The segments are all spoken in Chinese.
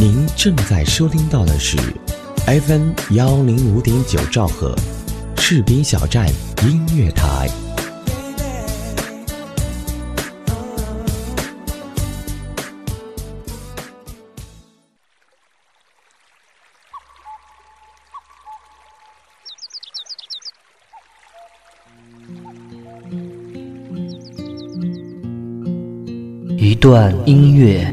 您正在收听到的是 FM 幺零五点九兆赫，赤兵小站音乐台。一段音乐，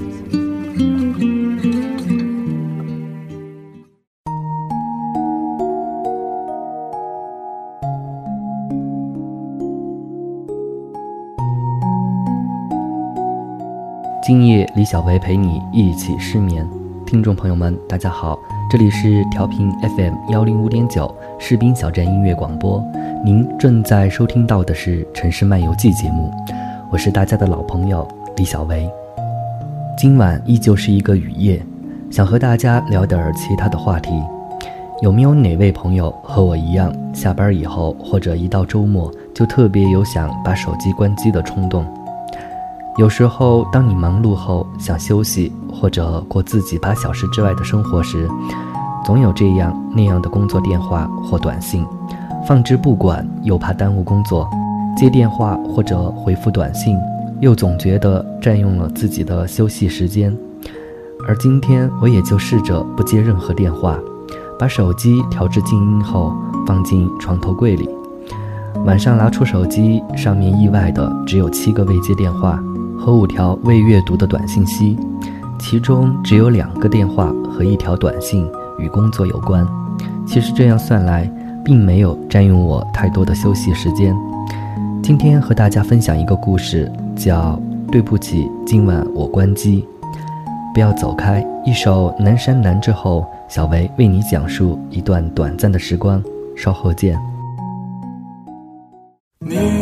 今夜，李小维陪你一起失眠。听众朋友们，大家好，这里是调频 FM 幺零五点九士兵小站音乐广播。您正在收听到的是《城市漫游记》节目，我是大家的老朋友李小维。今晚依旧是一个雨夜，想和大家聊点其他的话题。有没有哪位朋友和我一样，下班以后或者一到周末就特别有想把手机关机的冲动？有时候，当你忙碌后想休息，或者过自己八小时之外的生活时，总有这样那样的工作电话或短信，放置不管，又怕耽误工作；接电话或者回复短信，又总觉得占用了自己的休息时间。而今天，我也就试着不接任何电话，把手机调至静音后放进床头柜里。晚上拿出手机，上面意外的只有七个未接电话。和五条未阅读的短信息，其中只有两个电话和一条短信与工作有关。其实这样算来，并没有占用我太多的休息时间。今天和大家分享一个故事，叫《对不起，今晚我关机》。不要走开，一首《南山南》之后，小维为你讲述一段短暂的时光。稍后见。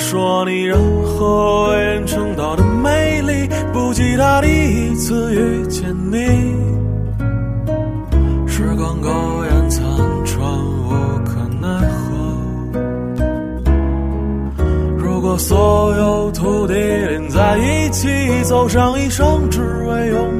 说你任何为人称道的美丽，不及他第一次遇见你。时光苟延残喘，无可奈何。如果所有土地连在一起，走上一生，只为拥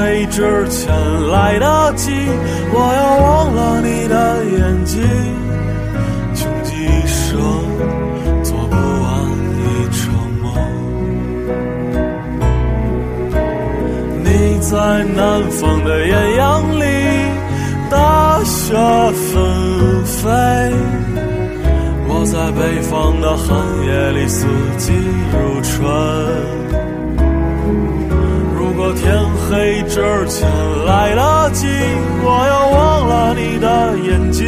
黑之前来得及，我要忘了你的眼睛，穷极一生做不完一场梦。你。在南方的艳阳里，大雪纷飞；我在北方的寒夜里，四季如春。黑之前来得及，我要忘了你的眼睛，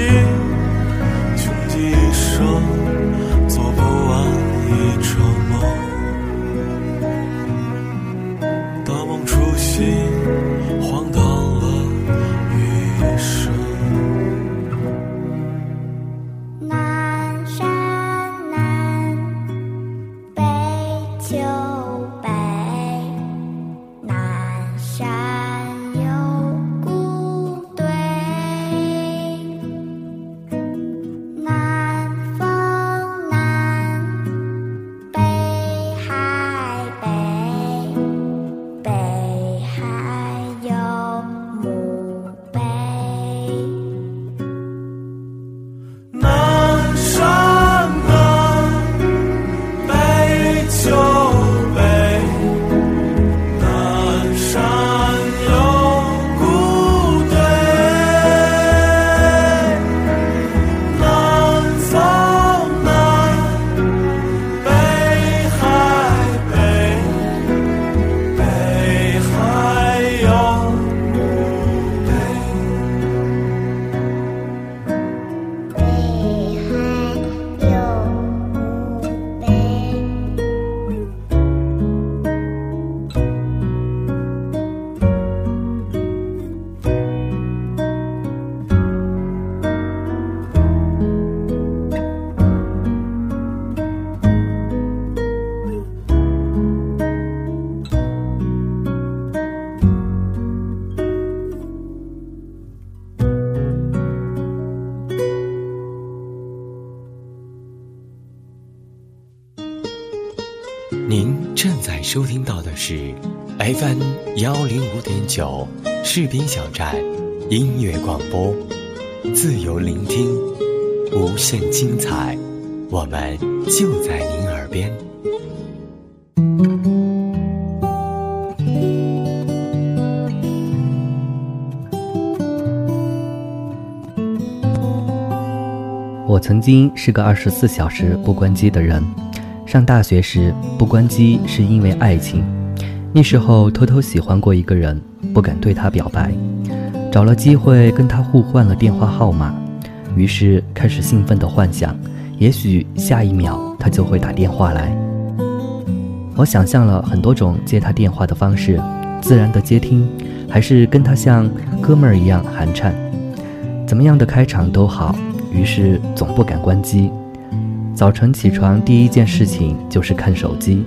是 FM 幺零五点九士兵小站音乐广播，自由聆听，无限精彩，我们就在您耳边。我曾经是个二十四小时不关机的人。上大学时不关机是因为爱情，那时候偷偷喜欢过一个人，不敢对他表白，找了机会跟他互换了电话号码，于是开始兴奋的幻想，也许下一秒他就会打电话来。我想象了很多种接他电话的方式，自然的接听，还是跟他像哥们儿一样寒颤，怎么样的开场都好，于是总不敢关机。早晨起床第一件事情就是看手机，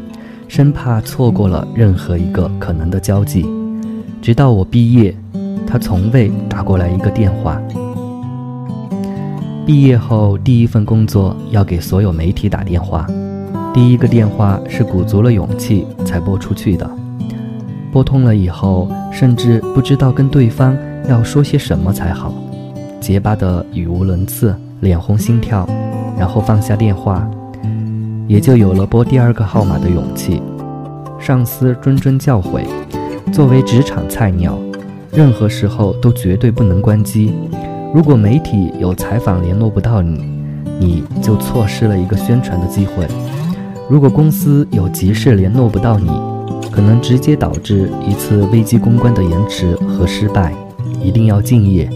生怕错过了任何一个可能的交际。直到我毕业，他从未打过来一个电话。毕业后第一份工作要给所有媒体打电话，第一个电话是鼓足了勇气才拨出去的。拨通了以后，甚至不知道跟对方要说些什么才好，结巴的语无伦次，脸红心跳。然后放下电话，也就有了拨第二个号码的勇气。上司谆谆教诲，作为职场菜鸟，任何时候都绝对不能关机。如果媒体有采访联络不到你，你就错失了一个宣传的机会；如果公司有急事联络不到你，可能直接导致一次危机公关的延迟和失败。一定要敬业。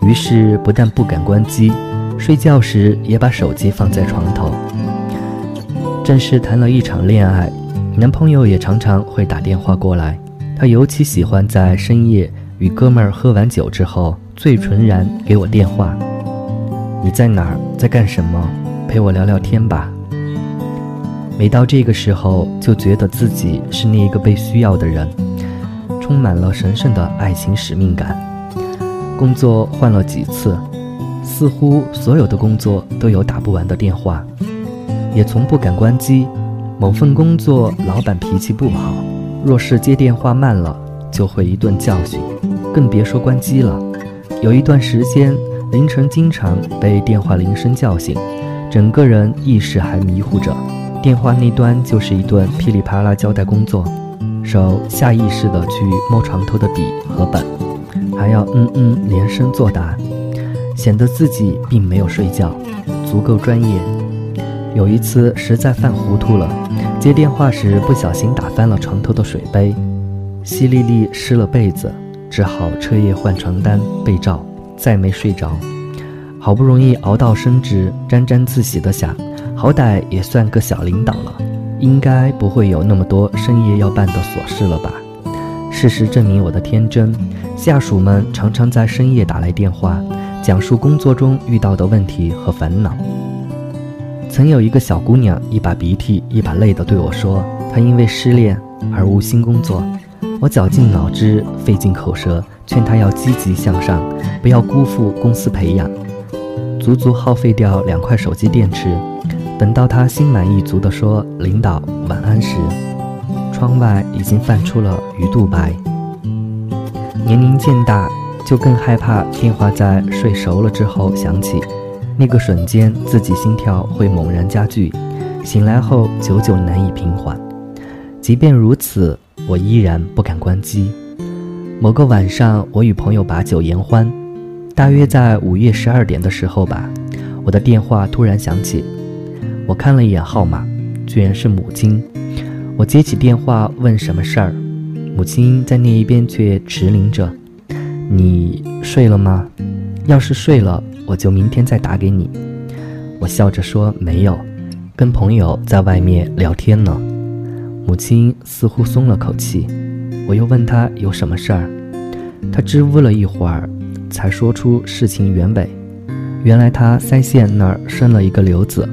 于是不但不敢关机。睡觉时也把手机放在床头。正式谈了一场恋爱，男朋友也常常会打电话过来。他尤其喜欢在深夜与哥们儿喝完酒之后，醉纯然给我电话：“你在哪儿？在干什么？陪我聊聊天吧。”每到这个时候，就觉得自己是那一个被需要的人。充满了神圣的爱情使命感。工作换了几次，似乎所有的工作都有打不完的电话，也从不敢关机。某份工作老板脾气不好，若是接电话慢了，就会一顿教训，更别说关机了。有一段时间，凌晨经常被电话铃声叫醒，整个人意识还迷糊着，电话那端就是一顿噼里啪啦交代工作，手下意识地去摸床头的笔和本，还要嗯嗯连声作答，显得自己并没有睡觉，足够专业。有一次实在犯糊涂了，接电话时不小心打翻了床头的水杯，淅沥沥湿了被子，只好彻夜换床单被罩，再没睡着。好不容易熬到升职，沾沾自喜地想，好歹也算个小领导了，应该不会有那么多深夜要办的琐事了吧？事实证明我的天真，下属们常常在深夜打来电话，讲述工作中遇到的问题和烦恼。曾有一个小姑娘，一把鼻涕一把泪地对我说：“她因为失恋而无心工作。”我绞尽脑汁，费尽口舌，劝她要积极向上，不要辜负公司培养。足足耗费掉两块手机电池。等到她心满意足地说“领导晚安”时，窗外已经泛出了鱼肚白。年龄渐大，就更害怕电话在睡熟了之后响起。那个瞬间，自己心跳会猛然加剧，醒来后久久难以平缓。即便如此，我依然不敢关机。某个晚上，我与朋友把酒言欢，大约在午夜十二点的时候吧，我的电话突然响起。我看了一眼号码，居然是母亲。我接起电话问什么事儿，母亲在那一边却迟灵着：“你睡了吗？要是睡了。”我就明天再打给你。我笑着说：“没有，跟朋友在外面聊天呢。”母亲似乎松了口气。我又问她有什么事儿，她支吾了一会儿，才说出事情原委。原来她腮腺那儿生了一个瘤子，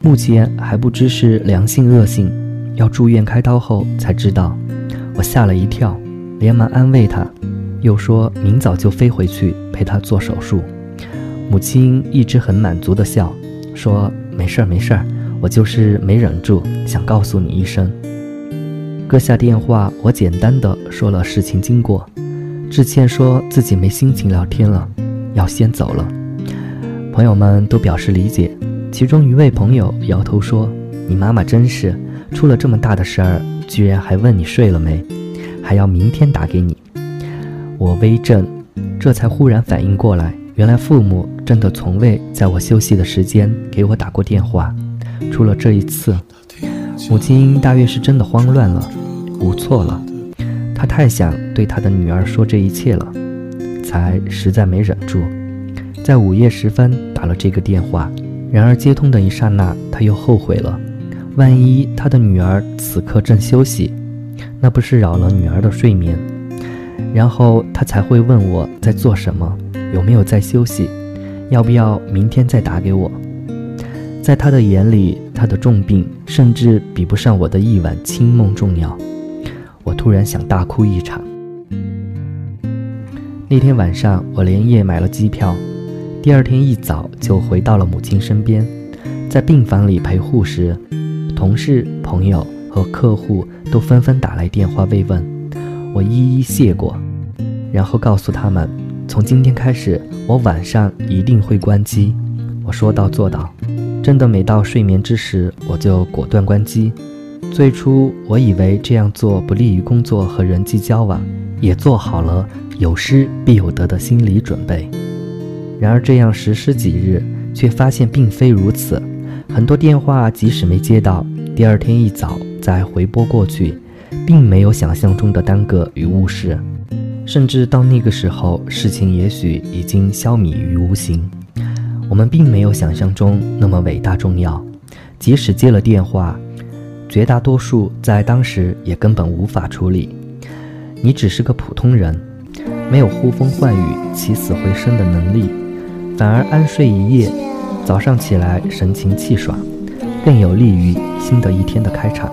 目前还不知是良性恶性，要住院开刀后才知道。我吓了一跳，连忙安慰她，又说明早就飞回去陪她做手术。母亲一直很满足的笑，说：“没事儿，没事儿，我就是没忍住，想告诉你一声。”搁下电话，我简单的说了事情经过。志倩说自己没心情聊天了，要先走了。朋友们都表示理解，其中一位朋友摇头说：“你妈妈真是出了这么大的事儿，居然还问你睡了没，还要明天打给你。”我微怔，这才忽然反应过来。原来父母真的从未在我休息的时间给我打过电话，除了这一次。母亲大约是真的慌乱了，无措了。她太想对她的女儿说这一切了，才实在没忍住，在午夜时分打了这个电话。然而接通的一刹那，她又后悔了。万一她的女儿此刻正休息，那不是扰了女儿的睡眠？然后她才会问我在做什么。有没有在休息？要不要明天再打给我？在他的眼里，他的重病甚至比不上我的一晚清梦重要。我突然想大哭一场。那天晚上，我连夜买了机票，第二天一早就回到了母亲身边。在病房里陪护时，同事、朋友和客户都纷纷打来电话慰问，我一一谢过，然后告诉他们。从今天开始，我晚上一定会关机。我说到做到，真的每到睡眠之时，我就果断关机。最初我以为这样做不利于工作和人际交往，也做好了有失必有得的心理准备。然而这样实施几日，却发现并非如此。很多电话即使没接到，第二天一早再回拨过去，并没有想象中的耽搁与误事。甚至到那个时候，事情也许已经消弭于无形。我们并没有想象中那么伟大重要。即使接了电话，绝大多数在当时也根本无法处理。你只是个普通人，没有呼风唤雨、起死回生的能力，反而安睡一夜，早上起来神清气爽，更有利于新的一天的开场。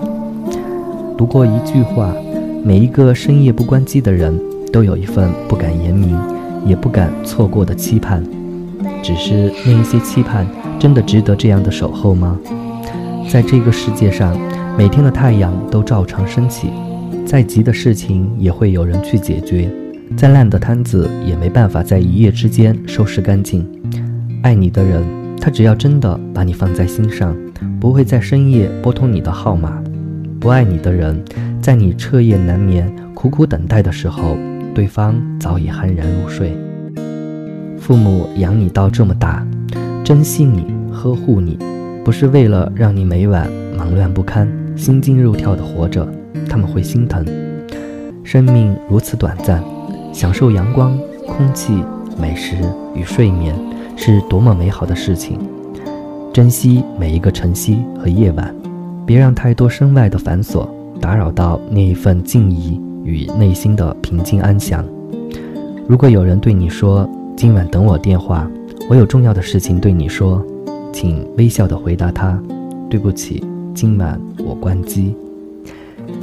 读过一句话。每一个深夜不关机的人，都有一份不敢言明，也不敢错过的期盼。只是那一些期盼，真的值得这样的守候吗？在这个世界上，每天的太阳都照常升起，再急的事情也会有人去解决，再烂的摊子也没办法在一夜之间收拾干净。爱你的人，他只要真的把你放在心上，不会在深夜拨通你的号码；不爱你的人，在你彻夜难眠、苦苦等待的时候，对方早已酣然入睡。父母养你到这么大，珍惜你、呵护你，不是为了让你每晚忙乱不堪、心惊肉跳的活着，他们会心疼。生命如此短暂，享受阳光、空气、美食与睡眠，是多么美好的事情！珍惜每一个晨曦和夜晚，别让太多身外的繁琐打扰到那一份静怡与内心的平静安详。如果有人对你说，今晚等我电话，我有重要的事情对你说，请微笑的回答他。对不起，今晚我关机。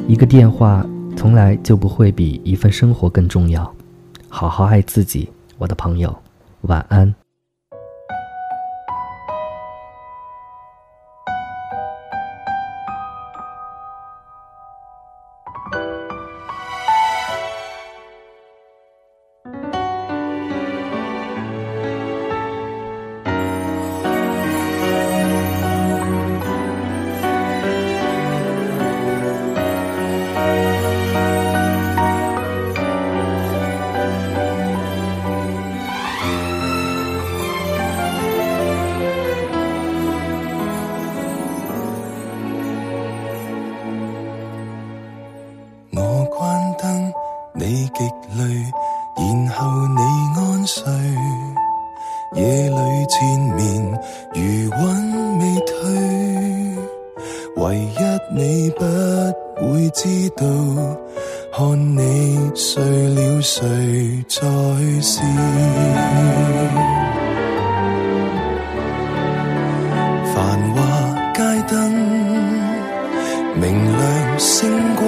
一个电话从来就不会比一份生活更重要。好好爱自己，我的朋友，晚安。你睡了，谁在笑？繁华街灯，明亮星光，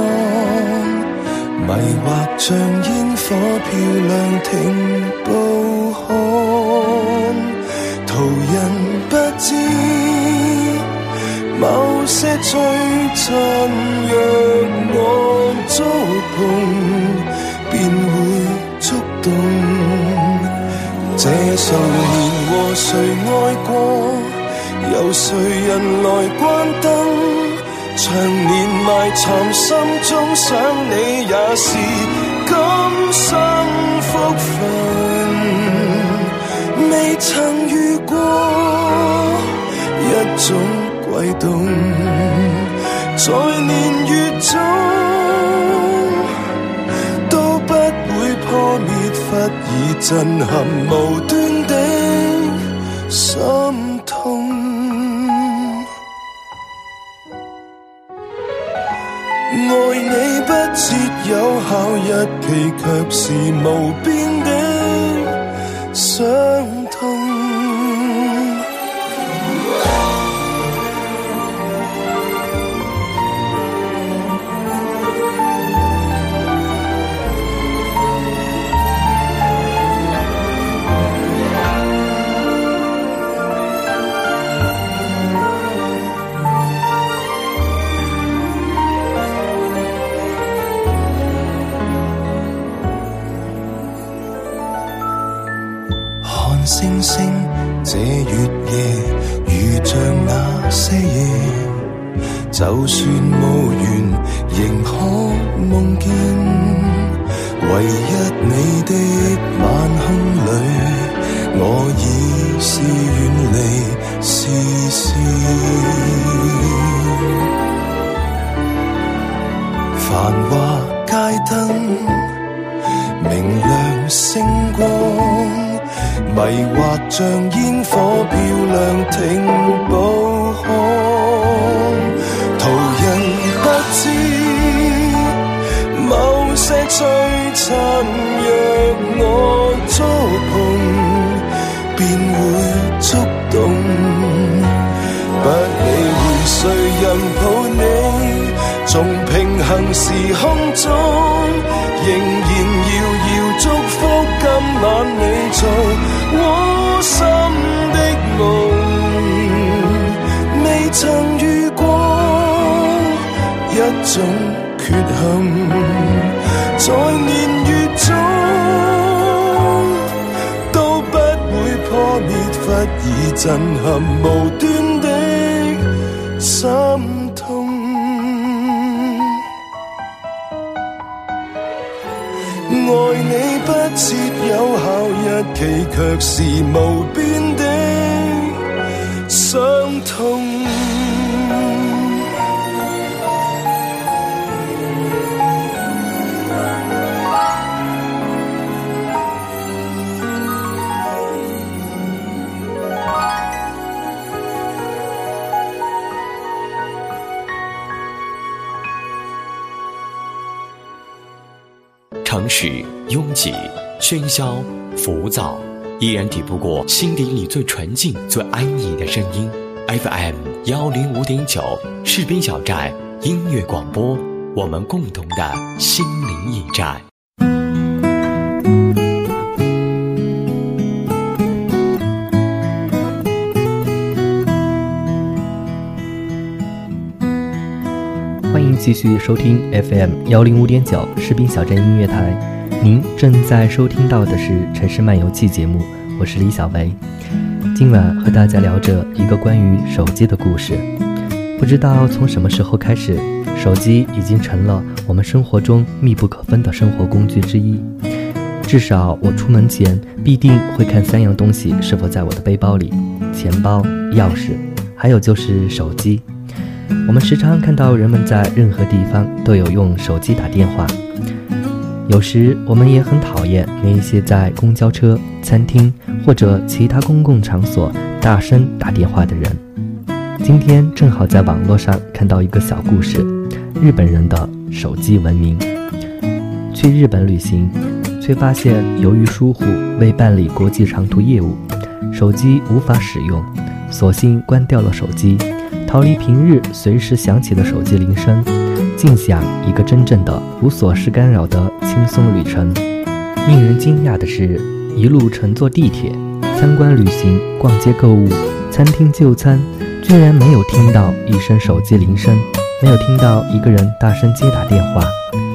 迷惑像烟火漂亮，停步看，途人不知，某些璀璨若我足。这十年和谁爱过，有谁人来关灯？长年埋藏心中，想你也是今生福分。未曾遇过一种悸动，在年月中都不会破灭，忽而震撼无端心痛。爱你不切有效，日期却是无边的想。这月夜如像那些夜，就算些璀璨，若我触碰，便会触动。不理会谁人抱你，从平行时空中，仍然遥遥祝福今晚你做我心的梦，未曾遇过一种缺陷。在年月中都不会破灭，忽而震撼无端的心痛。爱你不设有效日期，却是无边的伤痛。城市拥挤、喧嚣、浮躁，依然抵不过心底里最纯净、最安逸的声音。FM 幺零五点九，士兵小站音乐广播，我们共同的心灵驿站。欢迎继续收听 FM 幺零五点九士兵小镇音乐台，您正在收听到的是《城市漫游记》节目，我是李小维。今晚和大家聊着一个关于手机的故事。不知道从什么时候开始，手机已经成了我们生活中密不可分的生活工具之一。至少我出门前必定会看三样东西是否在我的背包里：钱包、钥匙，还有就是手机。我们时常看到人们在任何地方都有用手机打电话，有时我们也很讨厌那一些在公交车、餐厅或者其他公共场所大声打电话的人。今天正好在网络上看到一个小故事：日本人的手机文明。去日本旅行，却发现由于疏忽未办理国际长途业务，手机无法使用，索性关掉了手机。逃离平日随时响起的手机铃声，尽享一个真正的无琐事干扰的轻松旅程。令人惊讶的是，一路乘坐地铁、参观旅行、逛街购物、餐厅就餐，居然没有听到一声手机铃声，没有听到一个人大声接打电话。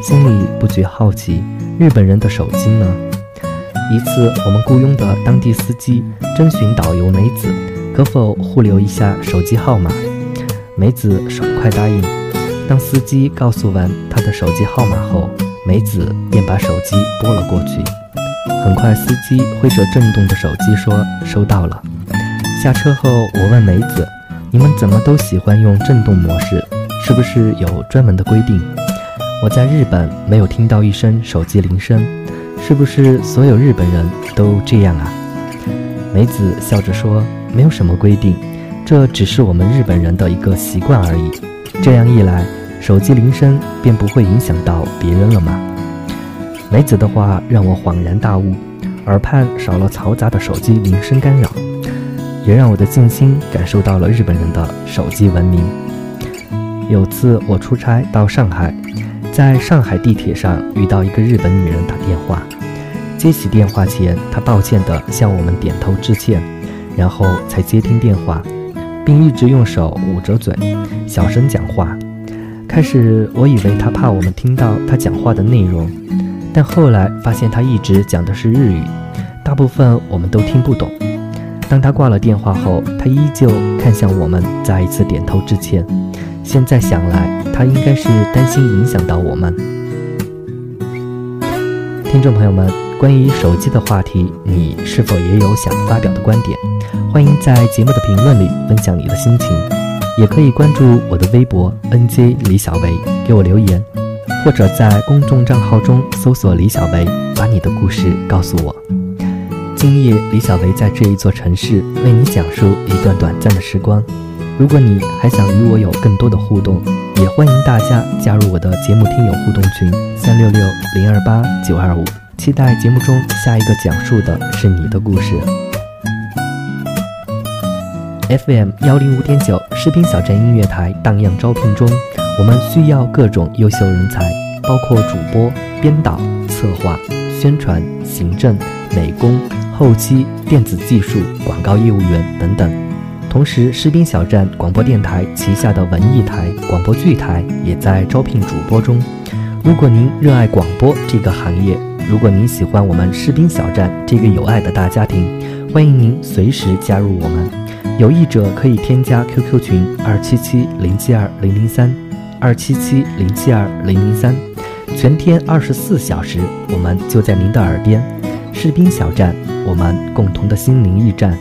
心里不觉好奇，日本人的手机呢？一次，我们雇佣的当地司机征询导游梅子，可否互留一下手机号码。梅子爽快答应。当司机告诉完他的手机号码后，梅子便把手机拨了过去。很快，司机挥着震动的手机说：“收到了。”下车后，我问梅子：“你们怎么都喜欢用震动模式？是不是有专门的规定？”我在日本没有听到一声手机铃声，是不是所有日本人都这样啊？梅子笑着说：“没有什么规定。”这只是我们日本人的一个习惯而已。这样一来，手机铃声便不会影响到别人了吗？梅子的话让我恍然大悟，耳畔少了嘈杂的手机铃声干扰，也让我的静心感受到了日本人的手机文明。有次我出差到上海，在上海地铁上遇到一个日本女人打电话，接起电话前，她抱歉地向我们点头致歉，然后才接听电话。并一直用手捂着嘴，小声讲话。开始我以为他怕我们听到他讲话的内容，但后来发现他一直讲的是日语，大部分我们都听不懂。当他挂了电话后，他依旧看向我们，再一次点头致歉。现在想来，他应该是担心影响到我们。听众朋友们，关于手机的话题，你是否也有想发表的观点？欢迎在节目的评论里分享你的心情，也可以关注我的微博 NJ 李小维给我留言，或者在公众账号中搜索李小维，把你的故事告诉我。今夜李小维在这一座城市为你讲述一段短暂的时光。如果你还想与我有更多的互动，也欢迎大家加入我的节目听友互动群三六六零二八九二五，期待节目中下一个讲述的是你的故事。FM 幺零五点九士兵小镇音乐台荡漾招聘中，我们需要各种优秀人才，包括主播、编导、策划、宣传、行政、美工、后期、电子技术、广告业务员等等。同时，士兵小站广播电台旗下的文艺台、广播剧台也在招聘主播中。如果您热爱广播这个行业，如果您喜欢我们士兵小站这个有爱的大家庭，欢迎您随时加入我们。有意者可以添加 QQ 群二七七零七二零零三二七七零七二零零三，全天二十四小时，我们就在您的耳边。士兵小站，我们共同的心灵驿站。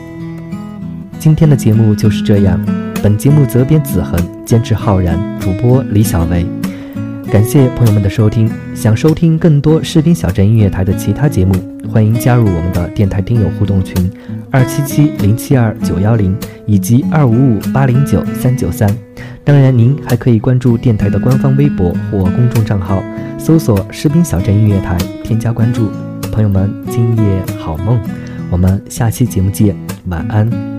今天的节目就是这样，本节目责编子恒，监制浩然，主播李小维。感谢朋友们的收听。想收听更多士兵小镇音乐台的其他节目，欢迎加入我们的电台听友互动群：二七七零七二九幺零以及二五五八零九三九三。当然，您还可以关注电台的官方微博或公众账号，搜索“士兵小镇音乐台”，添加关注。朋友们，今夜好梦，我们下期节目见，晚安。